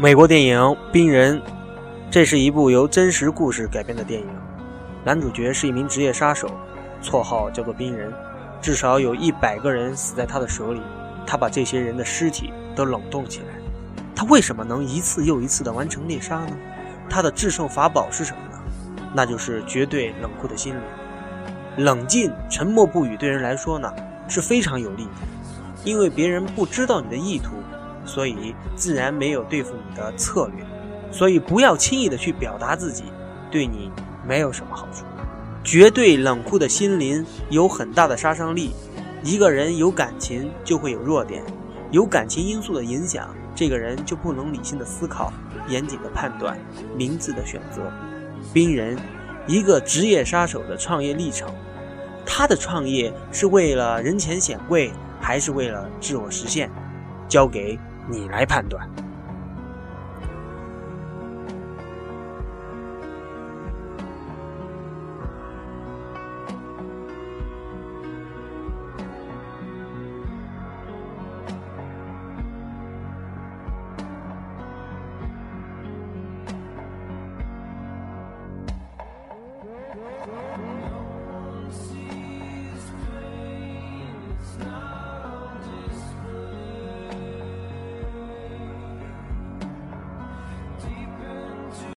美国电影《冰人》，这是一部由真实故事改编的电影。男主角是一名职业杀手，绰号叫做冰人，至少有一百个人死在他的手里。他把这些人的尸体都冷冻起来。他为什么能一次又一次地完成猎杀呢？他的制胜法宝是什么呢？那就是绝对冷酷的心理。冷静、沉默不语，对人来说呢是非常有利的，因为别人不知道你的意图。所以自然没有对付你的策略，所以不要轻易的去表达自己，对你没有什么好处。绝对冷酷的心灵有很大的杀伤力。一个人有感情就会有弱点，有感情因素的影响，这个人就不能理性的思考，严谨的判断，明智的选择。冰人，一个职业杀手的创业历程，他的创业是为了人前显贵，还是为了自我实现？交给。你来判断。